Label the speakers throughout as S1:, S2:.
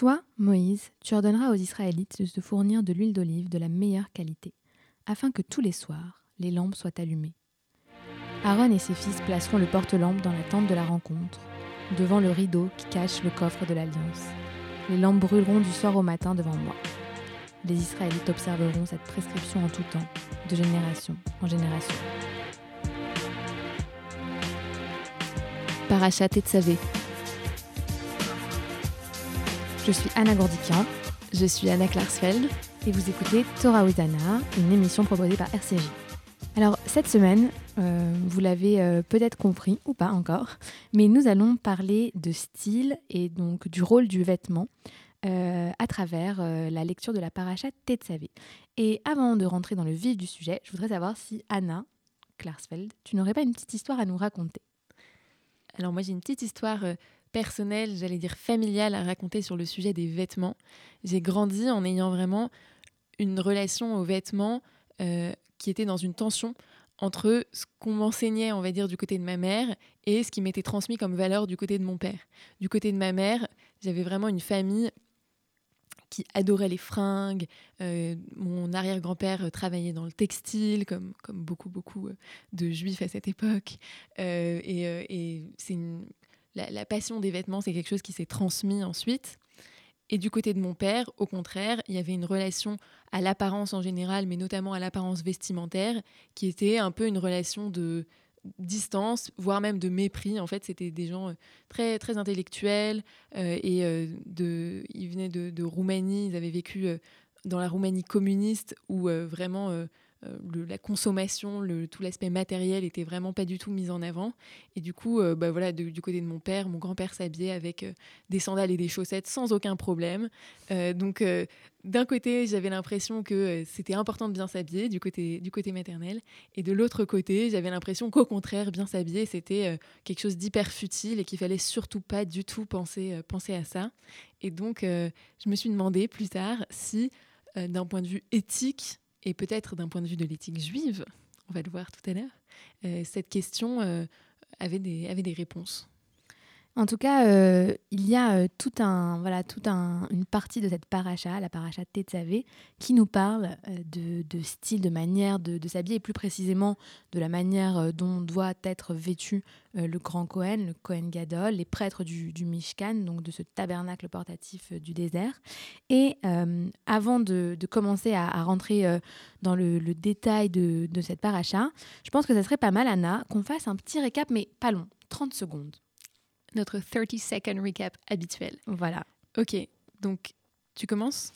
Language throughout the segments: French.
S1: Toi, Moïse, tu ordonneras aux Israélites de se fournir de l'huile d'olive de la meilleure qualité, afin que tous les soirs, les lampes soient allumées. Aaron et ses fils placeront le porte-lampe dans la tente de la rencontre, devant le rideau qui cache le coffre de l'Alliance. Les lampes brûleront du soir au matin devant moi. Les Israélites observeront cette prescription en tout temps, de génération en génération. Parachat Tetzavé. Je suis Anna Gourdikian.
S2: Je suis Anna Klarsfeld.
S1: Et vous écoutez Torah Witana, une émission proposée par RCJ. Alors, cette semaine, euh, vous l'avez euh, peut-être compris ou pas encore, mais nous allons parler de style et donc du rôle du vêtement euh, à travers la lecture de la paracha Tetzavé. Et avant de rentrer dans le vif du sujet, je voudrais savoir si Anna Klarsfeld, tu n'aurais pas une petite histoire à nous raconter?
S2: Alors moi j'ai une petite histoire personnelle, j'allais dire familiale à raconter sur le sujet des vêtements. J'ai grandi en ayant vraiment une relation aux vêtements qui était dans une tension entre ce qu'on m'enseignait, on va dire, du côté de ma mère et ce qui m'était transmis comme valeur du côté de mon père. Du côté de ma mère, j'avais vraiment une famille qui adorait les fringues. Euh, mon arrière-grand-père travaillait dans le textile, comme, comme beaucoup, beaucoup euh, de juifs à cette époque. Euh, et, c'est la, passion des vêtements, c'est quelque chose qui s'est transmis ensuite. Et du côté de mon père, au contraire, il y avait une relation à l'apparence en général, mais notamment à l'apparence vestimentaire, qui était un peu une relation de distance, voire même de mépris. En fait, c'était des gens euh, très très intellectuels euh, et euh, ils venaient de, Roumanie, ils avaient vécu dans la Roumanie communiste où vraiment euh, la consommation, le, tout l'aspect matériel était vraiment pas du tout mis en avant. Et du coup, euh, bah voilà, du côté de mon père, mon grand-père s'habillait avec euh, des sandales et des chaussettes sans aucun problème. donc, d'un côté, j'avais l'impression que c'était important de bien s'habiller du côté, maternel. Et de l'autre côté, j'avais l'impression qu'au contraire, bien s'habiller, c'était quelque chose d'hyper futile et qu'il fallait surtout pas du tout penser à ça. Et donc, je me suis demandé plus tard si, d'un point de vue éthique, et peut-être d'un point de vue de l'éthique juive, on va le voir tout à l'heure, euh, cette question euh, avait, des, avait des réponses.
S1: En tout cas, euh, il y a tout un, voilà, toute un, une partie de cette paracha, la paracha Tetzavé, qui nous parle de, de, style, de manière de, s'habiller, et plus précisément de la manière dont doit être vêtu le grand Cohen, le Cohen Gadol, les prêtres du, Mishkan, donc de ce tabernacle portatif du désert. Et avant de, commencer à, rentrer dans le, détail de, de cette paracha, je pense que ça serait pas mal, Anna, qu'on fasse un petit récap, mais pas long, 30 secondes
S2: notre 30 second recap habituel.
S1: Voilà.
S2: Ok, donc tu commences?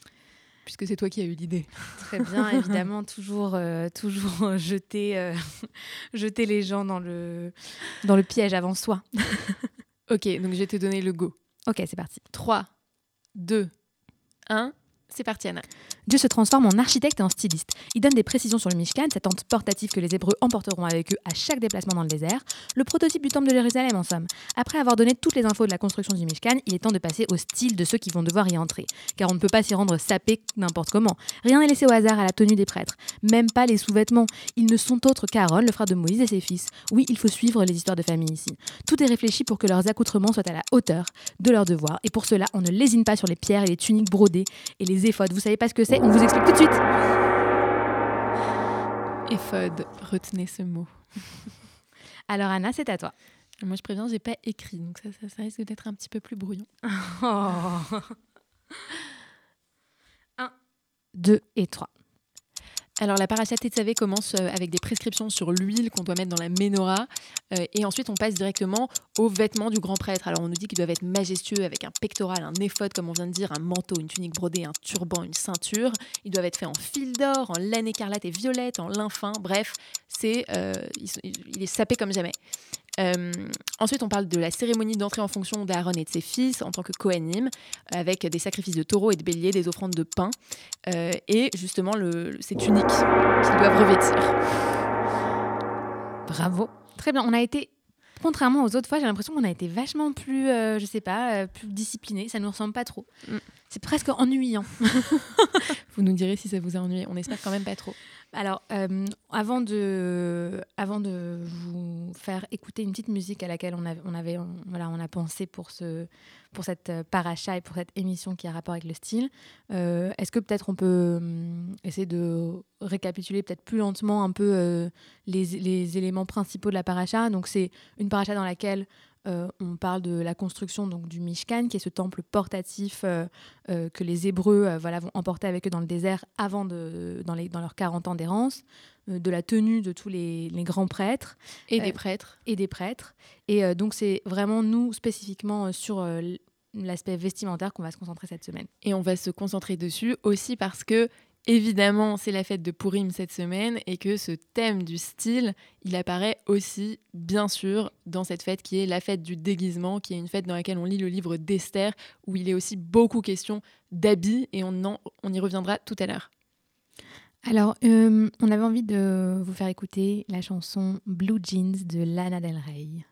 S2: Puisque c'est toi qui as eu l'idée.
S1: Très bien, évidemment, toujours, euh, toujours jeter, euh, jeter les gens dans le, dans le piège avant soi.
S2: ok, donc je vais te donner le go.
S1: Ok, c'est parti.
S2: 3, 2, 1. C'est parti, Anna.
S1: Dieu se transforme en architecte et en styliste. Il donne des précisions sur le Mishkan, cette tente portative que les Hébreux emporteront avec eux à chaque déplacement dans le désert, le prototype du temple de Jérusalem en somme. Après avoir donné toutes les infos de la construction du Mishkan, il est temps de passer au style de ceux qui vont devoir y entrer. Car on ne peut pas s'y rendre sapé n'importe comment. Rien n'est laissé au hasard à la tenue des prêtres. Même pas les sous-vêtements. Ils ne sont autres qu'Aaron, le frère de Moïse et ses fils. Oui, il faut suivre les histoires de famille ici. Tout est réfléchi pour que leurs accoutrements soient à la hauteur de leurs devoirs. Et pour cela, on ne lésine pas sur les pierres et les tuniques brodées et les éphodes. Vous savez pas ce que c'est On vous explique tout de suite.
S2: Éphode, retenez ce mot.
S1: Alors Anna, c'est à toi.
S2: Moi je préviens, j'ai pas écrit, donc ça, ça, risque d'être un petit peu plus brouillon.
S1: 1, 2 et 3.
S2: Alors la parachat Tetzavé commence euh, avec des prescriptions sur l'huile qu'on doit mettre dans la menorah euh, et ensuite on passe directement aux vêtements du grand prêtre. Alors on nous dit qu'ils doivent être majestueux avec un pectoral, un éphod comme on vient de dire, un manteau, une tunique brodée, un turban, une ceinture. Ils doivent être faits en fil d'or, en laine écarlate et violette, en lin fin. Bref, c'est euh, il est sapé comme jamais. Euh, ensuite, on parle de la cérémonie d'entrée en fonction d'Aaron et de ses fils en tant que Kohanim, avec des sacrifices de taureaux et de béliers, des offrandes de pain, euh, et justement le, ces tuniques qu'ils doivent revêtir.
S1: Bravo. Très bien. On a été contrairement aux autres fois, j'ai l'impression qu'on a été vachement plus, euh, je sais pas, plus discipliné. Ça nous ressemble pas trop. Mm. C'est presque ennuyant.
S2: vous nous direz si ça vous a ennuyé. On espère quand même pas trop.
S3: Alors, euh, avant, de, avant de vous faire écouter une petite musique à laquelle on, on avait, voilà, on a pensé pour, ce, pour cette euh, paracha et pour cette émission qui a rapport avec le style, euh, est-ce que peut-être on peut essayer de récapituler peut-être plus lentement un peu les, les, éléments principaux de la paracha? Donc, c'est une paracha dans laquelle euh, on parle de la construction donc, du Mishkan, qui est ce temple portatif euh, euh, que les Hébreux voilà, vont emporter avec eux dans le désert avant de, dans, les, dans leurs 40 ans d'errance, de la tenue de tous les, grands prêtres.
S2: Et des prêtres.
S3: Et des prêtres. Et donc c'est vraiment nous, spécifiquement sur l'aspect vestimentaire qu'on va se concentrer cette semaine.
S2: Et on va se concentrer dessus aussi parce que Évidemment, c'est la fête de Purim cette semaine et que ce thème du style, il apparaît aussi, bien sûr, dans cette fête qui est la fête du déguisement, qui est une fête dans laquelle on lit le livre d'Esther, où il est aussi beaucoup question d'habits et on, y reviendra tout à l'heure.
S3: Alors, euh, on avait envie de vous faire écouter la chanson Blue Jeans de Lana Del Rey.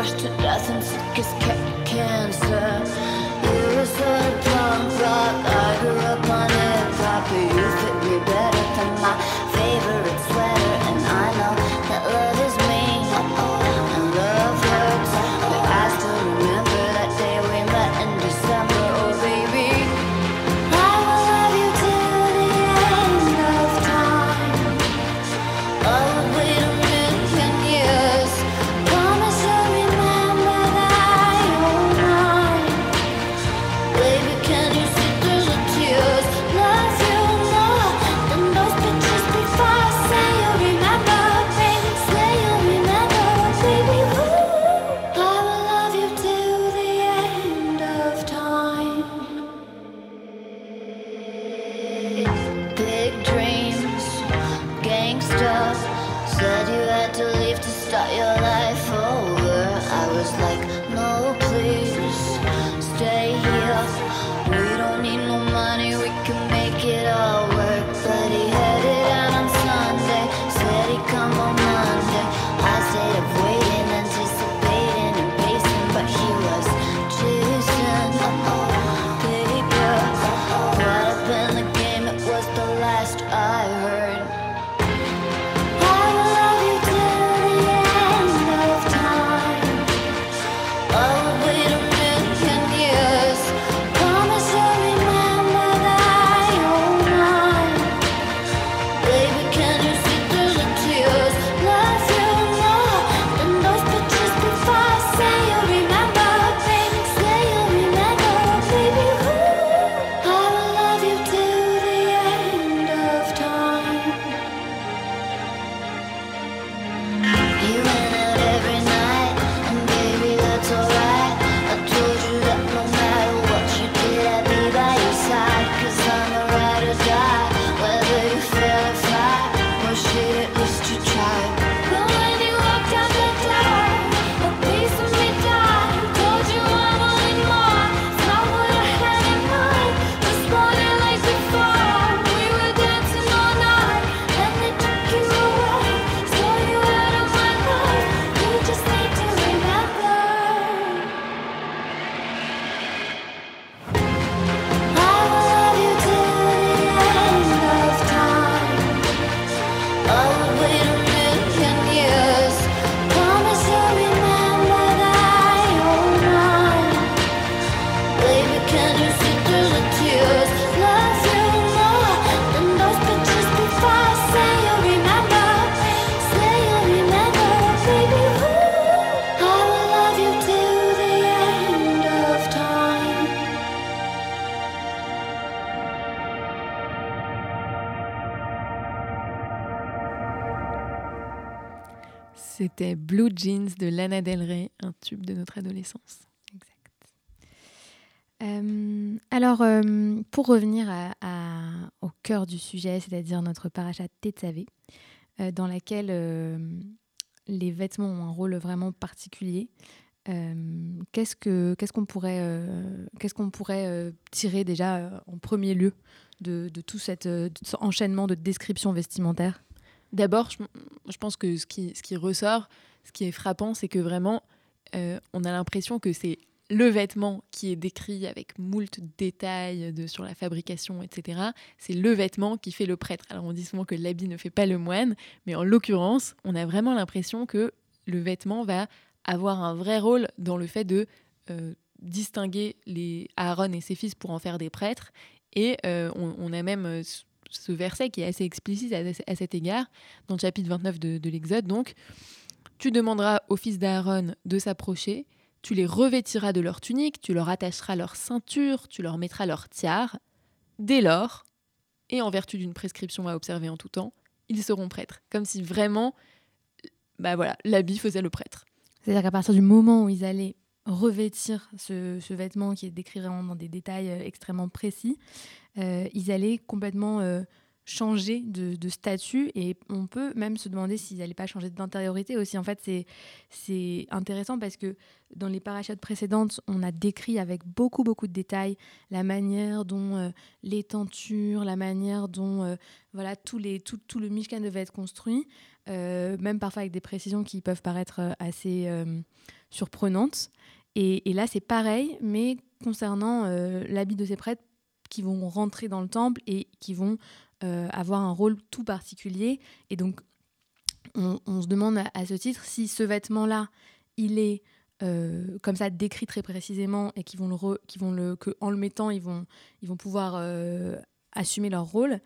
S2: trusted. Blue Jeans de Lana Del Rey, un tube de notre adolescence.
S1: Euh, alors, euh, pour revenir au cœur du sujet, c'est-à-dire notre parachat Tetzavé, euh, dans laquelle les vêtements ont un rôle vraiment particulier, qu'est-ce qu'on pourrait, qu'est-ce qu'on pourrait tirer déjà en premier lieu de, tout cet enchaînement de descriptions vestimentaires?
S2: D'abord, je, pense que ce qui, ressort, ce qui est frappant, c'est que vraiment, on a l'impression que c'est le vêtement qui est décrit avec moult détails de, sur la fabrication, etc., c'est le vêtement qui fait le prêtre. Alors on dit souvent que l'habit ne fait pas le moine, mais en l'occurrence, on a vraiment l'impression que le vêtement va avoir un vrai rôle dans le fait de euh, distinguer les Aaron et ses fils pour en faire des prêtres. Et euh, on, a même euh, ce verset qui est assez explicite à, cet égard, dans le chapitre 29 de, de l'Exode. Donc, tu demanderas aux fils d'Aaron de s'approcher tu les revêtiras de leur tunique, tu leur attacheras leur ceinture, tu leur mettras leur tiare. Dès lors, et en vertu d'une prescription à observer en tout temps, ils seront prêtres. Comme si vraiment, bah voilà, l'habit faisait le prêtre.
S1: C'est-à-dire qu'à partir du moment où ils allaient revêtir ce, vêtement qui est décrit vraiment dans des détails euh, extrêmement précis, ils allaient complètement euh, changer de, statut et on peut même se demander s'ils n'allaient pas changer d'intériorité aussi. En fait, c'est intéressant parce que dans les parachutes précédentes, on a décrit avec beaucoup, beaucoup de détails la manière dont euh, les tentures, la manière dont euh, voilà, tout, les, tout, tout, le Mishkan devait être construit, euh, même parfois avec des précisions qui peuvent paraître assez surprenantes. Et là, c'est pareil, mais concernant l'habit de ces prêtres qui vont rentrer dans le temple et qui vont euh, avoir un rôle tout particulier. Et donc, on, se demande à, ce titre si ce vêtement-là, il est euh, comme ça décrit très précisément et qui vont le, qui vont le que en le mettant, ils vont, ils vont pouvoir euh, assumer leur rôle.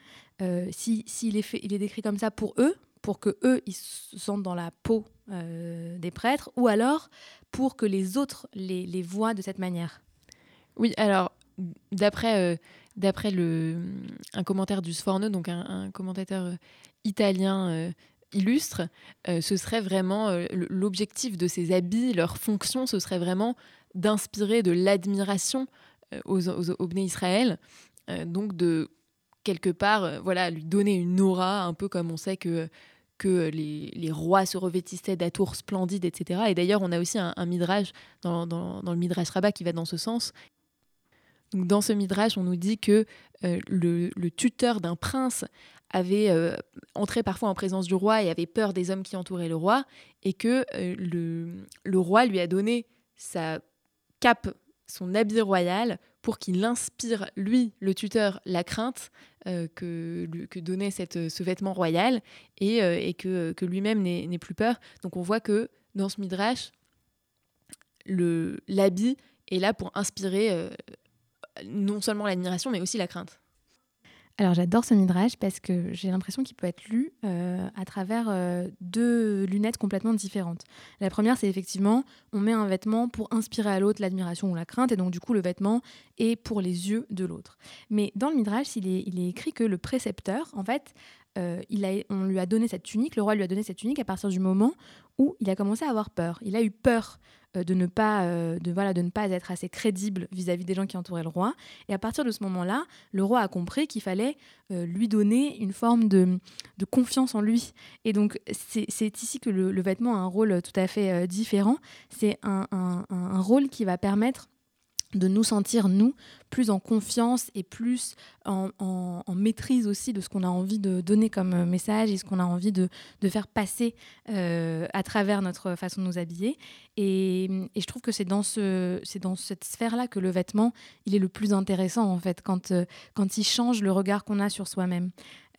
S1: si s'il est fait, il est décrit comme ça pour eux, pour que eux ils se sentent dans la peau des prêtres, ou alors pour que les autres les, les voient de cette manière.
S2: Oui, alors d'après d'après un commentaire du Sforno, donc un, commentateur euh, italien euh, illustre, euh, ce serait vraiment l'objectif de ces habits, leur fonction, ce serait vraiment d'inspirer de l'admiration aux, aux, Israël, donc de quelque part, voilà, lui donner une aura, un peu comme on sait que que les, rois se revêtissaient d'atours splendides, etc. Et d'ailleurs, on a aussi un, midrash dans, le midrash rabbin qui va dans ce sens, dans ce midrash, on nous dit que euh, le, tuteur d'un prince avait euh, entré parfois en présence du roi et avait peur des hommes qui entouraient le roi, et que euh, le, roi lui a donné sa cape, son habit royal, pour qu'il inspire, lui, le tuteur, la crainte que, donnait ce vêtement royal, et, que lui-même n'ait plus peur. Donc on voit que dans ce midrash, l'habit est là pour inspirer non seulement l'admiration, mais aussi la crainte.
S1: Alors j'adore ce midrash parce que j'ai l'impression qu'il peut être lu euh, à travers euh, deux lunettes complètement différentes. La première, c'est effectivement, on met un vêtement pour inspirer à l'autre l'admiration ou la crainte, et donc du coup le vêtement est pour les yeux de l'autre. Mais dans le midrash, il est, il est écrit que le précepteur, en fait, euh, on lui a donné cette tunique, le roi lui a donné cette tunique à partir du moment où il a commencé à avoir peur. Il a eu peur euh, de ne pas euh, de voilà de ne pas être assez crédible vis-à-vis des gens qui entouraient le roi. Et à partir de ce moment-là le roi a compris qu'il fallait lui donner une forme de, confiance en lui. Et donc c'est ici que le, vêtement a un rôle tout à fait différent. C'est un, rôle qui va permettre de nous sentir, nous, plus en confiance et plus en, maîtrise aussi de ce qu'on a envie de donner comme message et ce qu'on a envie de, faire passer euh, à travers notre façon de nous habiller. Et, je trouve que c'est dans, ce, dans cette sphère-là que le vêtement, il est le plus intéressant, en fait, quand, euh, quand il change le regard qu'on a sur soi-même.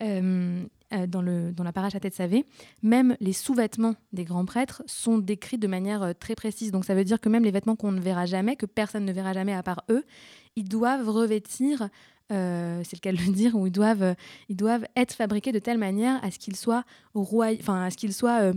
S1: Euh, euh, dans, le, dans la de Savé, même les sous-vêtements des grands prêtres sont décrits de manière euh, très précise. Donc ça veut dire que même les vêtements qu'on ne verra jamais, que personne ne verra jamais à part eux, ils doivent revêtir euh, c'est le cas de le dire, où ils doivent, euh, ils doivent être fabriqués de telle manière à ce qu'ils soient roi... enfin, à ce qu'ils soient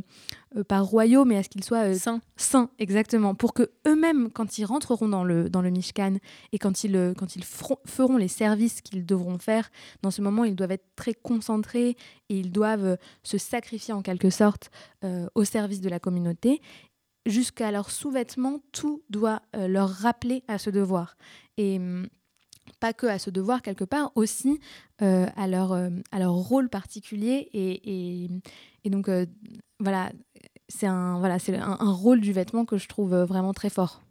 S1: euh, pas royaux, mais à ce qu'ils soient
S2: sains.
S1: Sains, exactement, pour que eux-mêmes, quand ils rentreront dans le dans le Mishkan et quand ils quand ils feront les services qu'ils devront faire, dans ce moment, ils doivent être très concentrés et ils doivent se sacrifier en quelque sorte au service de la communauté jusqu'à leurs sous-vêtements, tout doit leur rappeler à ce devoir. Et hum, pas que à ce devoir quelque part, aussi euh, à, leur, euh, à leur rôle particulier. Et, et, donc, euh, voilà, c'est un, voilà, un, rôle du vêtement que je trouve vraiment très fort.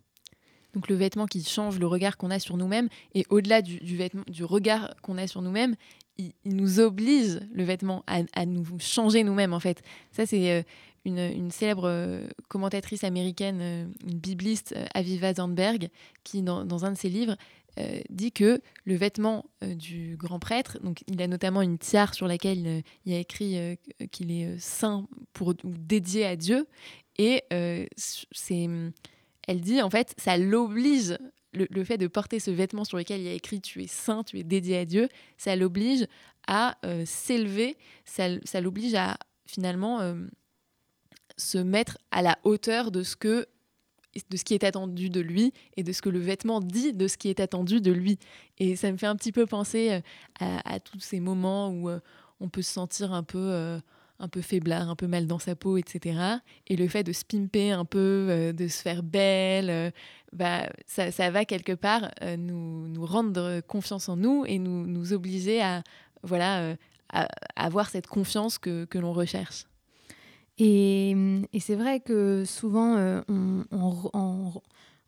S2: Donc le vêtement qui change le regard qu'on a sur nous-mêmes, et au-delà du, du, vêtement, du regard qu'on a sur nous-mêmes, il, nous oblige, le vêtement, à, à nous changer nous-mêmes, en fait. Ça, c'est une, une, célèbre commentatrice américaine, une bibliste, Aviva Zandberg, qui, dans, dans, un de ses livres, euh, dit que le vêtement euh, du grand prêtre, donc il a notamment une tiare sur laquelle euh, il a écrit qu'il est saint pour ou dédié à Dieu, et c'est, elle dit en fait, ça l'oblige. Le, fait de porter ce vêtement sur lequel il y a écrit tu es saint, tu es dédié à Dieu, ça l'oblige à s'élever, ça, ça l'oblige à finalement se mettre à la hauteur de ce que de ce qui est attendu de lui et de ce que le vêtement dit de ce qui est attendu de lui. Et ça me fait un petit peu penser euh, à, tous ces moments où euh, on peut se sentir un peu, euh, un peu faiblard, un peu mal dans sa peau, etc. Et le fait de se pimper un peu, de se faire belle, bah, ça, va quelque part nous, nous, rendre confiance en nous et nous, nous obliger à, voilà, à, avoir cette confiance que, que l'on recherche.
S1: Et, et c'est vrai que souvent, euh, en,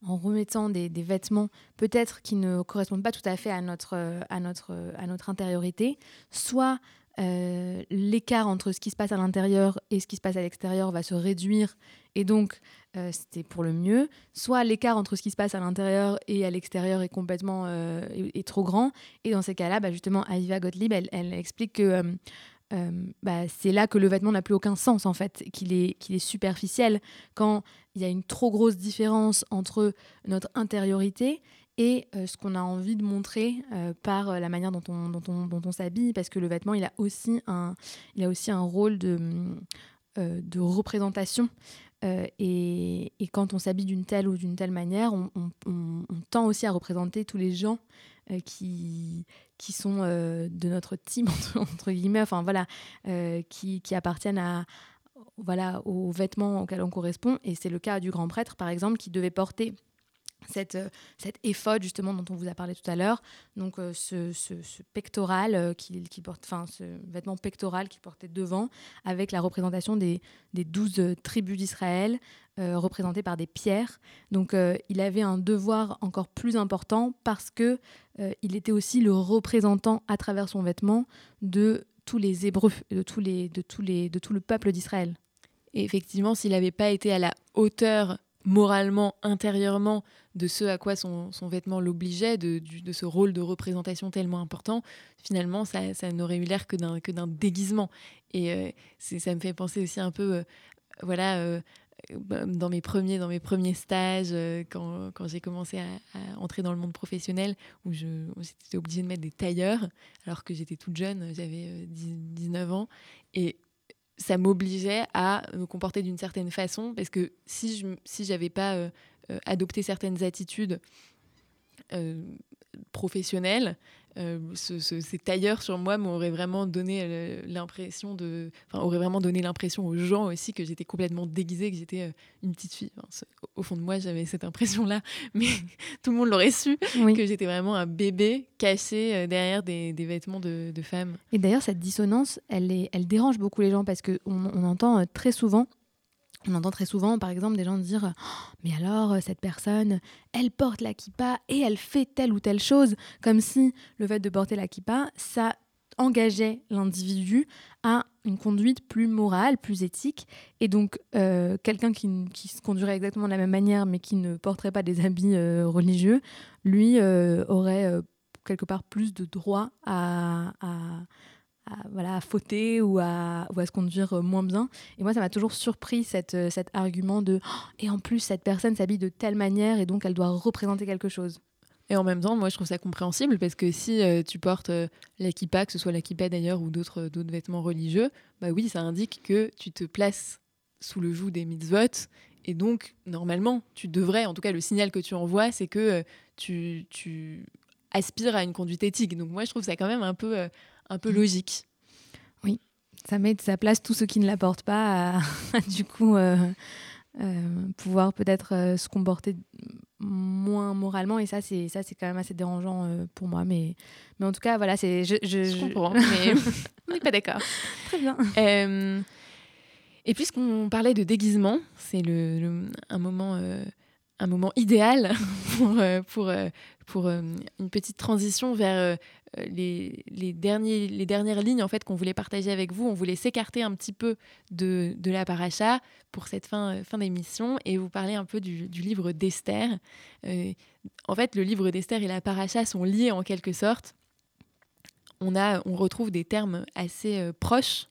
S1: remettant des, vêtements peut-être qui ne correspondent pas tout à fait à notre, à notre, à notre intériorité, soit euh, l'écart entre ce qui se passe à l'intérieur et ce qui se passe à l'extérieur va se réduire et donc euh, c'était pour le mieux, soit l'écart entre ce qui se passe à l'intérieur et à l'extérieur est complètement est, trop grand. Et dans ces cas-là, bah justement, Aviva Gottlieb, elle, elle explique que euh, bah, c'est là que le vêtement n'a plus aucun sens en fait, qu'il est, qu'il est superficiel quand il y a une trop grosse différence entre notre intériorité et euh, ce qu'on a envie de montrer euh, par la manière dont on, dont on, dont on s'habille, parce que le vêtement, il a aussi un, il a aussi un rôle de, de représentation. Et, et, quand on s'habille d'une telle ou d'une telle manière, on, tend aussi à représenter tous les gens qui, qui sont euh, de notre team, entre, guillemets, enfin voilà, euh, qui, qui, appartiennent à, voilà, aux vêtements auxquels on correspond. Et c'est le cas du grand prêtre, par exemple, qui devait porter cette, euh, cette éphode justement dont on vous a parlé tout à l'heure, donc ce, ce, pectoral qui, qui, porte, enfin ce vêtement pectoral qu'il portait devant, avec la représentation des, des douze tribus d'Israël, représentées par des pierres. Donc il avait un devoir encore plus important parce que euh, il était aussi le représentant à travers son vêtement de tous les Hébreux, de, tous les, de, tous les, de tout le peuple d'Israël.
S2: Et effectivement, s'il n'avait pas été à la hauteur moralement, intérieurement, de ce à quoi son, son vêtement l'obligeait, de, de, ce rôle de représentation tellement important, finalement, ça, ça n'aurait eu l'air que d'un déguisement. Et euh, ça me fait penser aussi un peu, euh, voilà, bah, dans mes premiers, dans mes premiers stages, euh, quand, quand j'ai commencé à, entrer dans le monde professionnel, où j'étais obligée de mettre des tailleurs, alors que j'étais toute jeune, j'avais 19 euh, ans. Et ça m'obligeait à me comporter d'une certaine façon, parce que si je si j'avais pas euh, adopté certaines attitudes professionnelles, euh, ces tailleurs sur moi m'auraient vraiment donné euh, l'impression de, enfin, aurait vraiment donné l'impression aux gens aussi que j'étais complètement déguisée, que j'étais euh, une petite fille. au fond de moi, j'avais cette impression-là, mais tout le monde l'aurait su que j'étais vraiment un bébé caché derrière des, des vêtements de, de femme.
S1: Et d'ailleurs, cette dissonance, elle, est, elle dérange beaucoup les gens parce que on, on entend très souvent on entend très souvent, par exemple, des gens dire oh, Mais alors, euh, cette personne, elle porte la kippa et elle fait telle ou telle chose, comme si le fait de porter la kippa, ça engageait l'individu à une conduite plus morale, plus éthique. Et donc, euh, quelqu'un qui, se conduirait exactement de la même manière, mais qui ne porterait pas des habits euh, religieux, lui aurait quelque part plus de droit à à, voilà, à fauter ou à, ou à se conduire euh, moins bien. Et moi, ça m'a toujours surpris cette, euh, cet argument de oh, et en plus, cette personne s'habille de telle manière et donc elle doit représenter quelque chose.
S2: Et en même temps, moi, je trouve ça compréhensible parce que si euh, tu portes euh, que ce soit l'akippa d'ailleurs ou d'autres d'autres vêtements religieux, bah oui, ça indique que tu te places sous le joug des mitzvot. Et donc, normalement, tu devrais, en tout cas, le signal que tu envoies, c'est que tu, tu, aspires à une conduite éthique. Donc, moi, je trouve ça quand même un peu, un peu logique.
S1: Oui, ça met de sa place tous ceux qui ne la portent pas à, du coup, pouvoir peut-être se comporter moins moralement. Et ça c'est ça c'est quand même assez dérangeant euh, pour moi. Mais mais en tout cas voilà c'est
S2: je, je, comprends mais on n'est pas d'accord.
S1: Très bien.
S2: Euh, et puisqu'on parlait de déguisement c'est le, un moment euh, un moment idéal pour pour pour une petite transition vers les, les, derniers, les dernières lignes en fait qu'on voulait partager avec vous. On voulait s'écarter un petit peu de, de la paracha pour cette fin, fin d'émission et vous parler un peu du, livre d'Esther. Euh, en fait, le livre d'Esther et la paracha sont liés en quelque sorte. On, a, on retrouve des termes assez euh, proches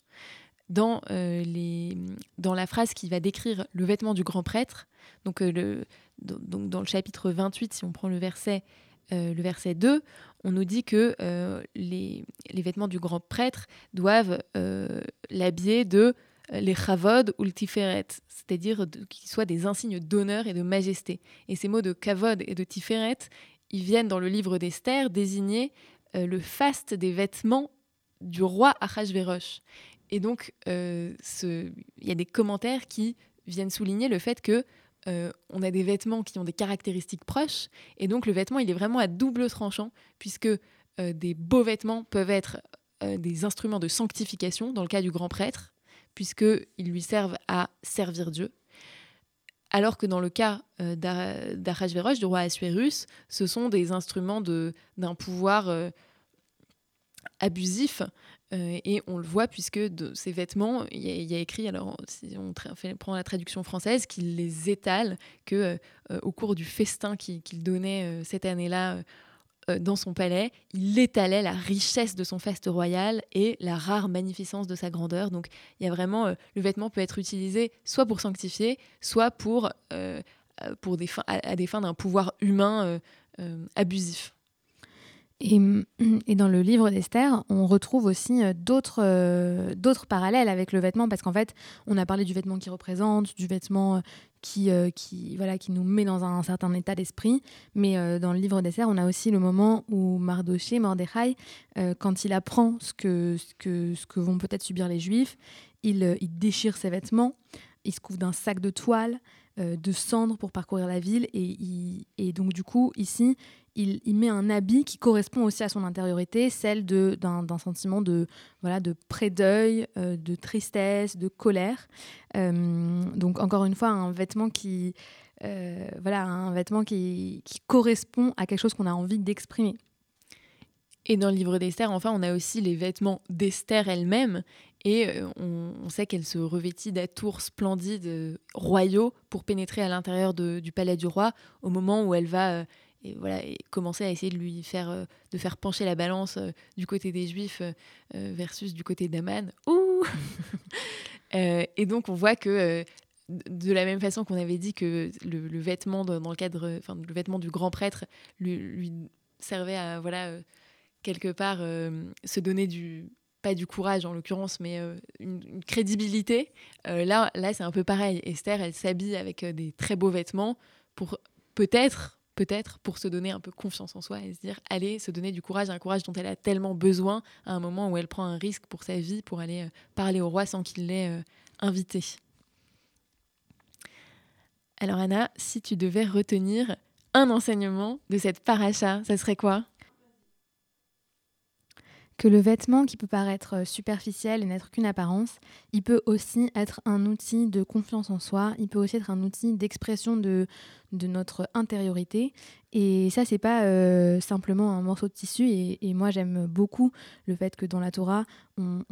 S2: dans, euh, les, dans la phrase qui va décrire le vêtement du grand prêtre. Donc, le, donc dans le chapitre 28, si on prend le verset euh, le verset 2, on nous dit que euh, les, vêtements du grand prêtre doivent euh, l'habiller de les chavod ou le tiferet, c'est-à-dire qu'ils soient des insignes d'honneur et de majesté. Et ces mots de kavod et de tiferet, ils viennent dans le livre d'Esther désigner le faste des vêtements du roi Achashverosh. Et donc, il y a des commentaires qui viennent souligner le fait que euh, on a des vêtements qui ont des caractéristiques proches, et donc le vêtement, il est vraiment à double tranchant, puisque euh, des beaux vêtements peuvent être euh, des instruments de sanctification, dans le cas du grand prêtre, puisqu'ils lui servent à servir Dieu, alors que dans le cas d'Arachvéroch, du roi Assuérus, ce sont des instruments d'un pouvoir abusif euh, et on le voit puisque de ces vêtements, il y, a écrit, alors si on prend la traduction française, qu'il les étale, que euh, euh, au cours du festin qu'il donnait cette année-là dans son palais, il étalait la richesse de son faste royal et la rare magnificence de sa grandeur. Donc il y a vraiment, le vêtement peut être utilisé soit pour sanctifier, soit pour, pour des à, des fins d'un pouvoir humain abusif.
S1: Et, dans le livre d'Esther, on retrouve aussi euh, d'autres euh, d'autres parallèles avec le vêtement, parce qu'en fait, on a parlé du vêtement qui représente, du vêtement euh, qui, qui, voilà, qui nous met dans un, certain état d'esprit. Mais dans le livre d'Esther, on a aussi le moment où Mardoché, Mordechai, quand il apprend ce que, ce que, ce que vont peut-être subir les Juifs, il, il déchire ses vêtements, il se couvre d'un sac de toile, de cendres pour parcourir la ville. Et, et donc, du coup, ici, il, met un habit qui correspond aussi à son intériorité, celle d'un sentiment de, voilà, de pré-deuil, euh, de tristesse, de colère. Euh, donc encore une fois, un vêtement qui, euh, voilà, un vêtement qui, correspond à quelque chose qu'on a envie d'exprimer.
S2: Et dans le livre d'Esther, enfin, on a aussi les vêtements d'Esther elle-même. Et on, sait qu'elle se revêtit d'atours splendides, royaux, pour pénétrer à l'intérieur du palais du roi, au moment où elle va et voilà et commencer à essayer de lui faire euh, de faire pencher la balance euh, du côté des juifs euh, versus du côté d'Aman ouh et donc on voit que de la même façon qu'on avait dit que le, vêtement dans le cadre enfin le vêtement du grand prêtre lui, servait à voilà quelque part se donner du pas du courage en l'occurrence, mais une, crédibilité. là, là c'est un peu pareil. Esther, elle s'habille avec des très beaux vêtements pour peut-être peut-être pour se donner un peu confiance en soi et se dire allez, se donner du courage, un courage dont elle a tellement besoin à un moment où elle prend un risque pour sa vie, pour aller euh, parler au roi sans qu'il l'ait euh, invité. Alors Anna, si tu devais retenir un enseignement de cette paracha, ça serait quoi?
S1: Que le vêtement qui peut paraître euh, superficiel et n'être qu'une apparence, il peut aussi être un outil de confiance en soi, il peut aussi être un outil d'expression de, de notre intériorité. Et ça, c'est pas euh, simplement un morceau de tissu. Et, moi, j'aime beaucoup le fait que dans la Torah, on,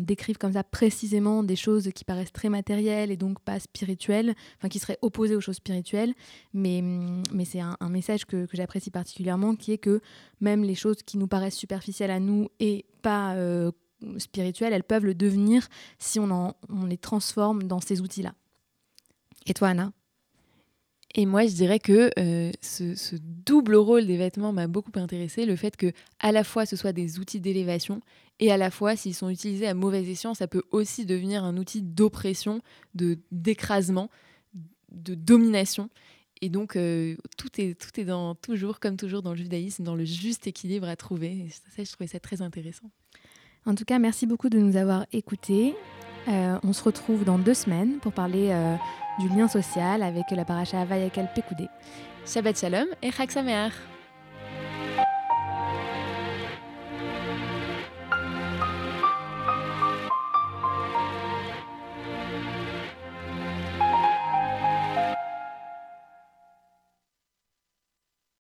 S1: décrive comme ça précisément des choses qui paraissent très matérielles et donc pas spirituelles, enfin qui seraient opposées aux choses spirituelles. Mais, mais c'est un, message que, j'apprécie particulièrement, qui est que même les choses qui nous paraissent superficielles à nous et pas euh, spirituelles, elles peuvent le devenir si on, on les transforme dans ces outils-là. Et toi, Anna?
S2: Et moi, je dirais que euh, ce, double rôle des vêtements m'a beaucoup intéressé. Le fait que, à la fois, ce soit des outils d'élévation et à la fois, s'ils sont utilisés à mauvais escient, ça peut aussi devenir un outil d'oppression, de d'écrasement, de domination. Et donc, euh, tout, est, tout est dans, toujours, comme toujours dans le judaïsme, dans le juste équilibre à trouver. Et ça, je trouvais ça très intéressant.
S1: En tout cas, merci beaucoup de nous avoir écoutés. Euh, on se retrouve dans deux semaines pour parler euh, du lien social avec la paracha Vayakal Pekoudé.
S2: Shabbat Shalom et Chag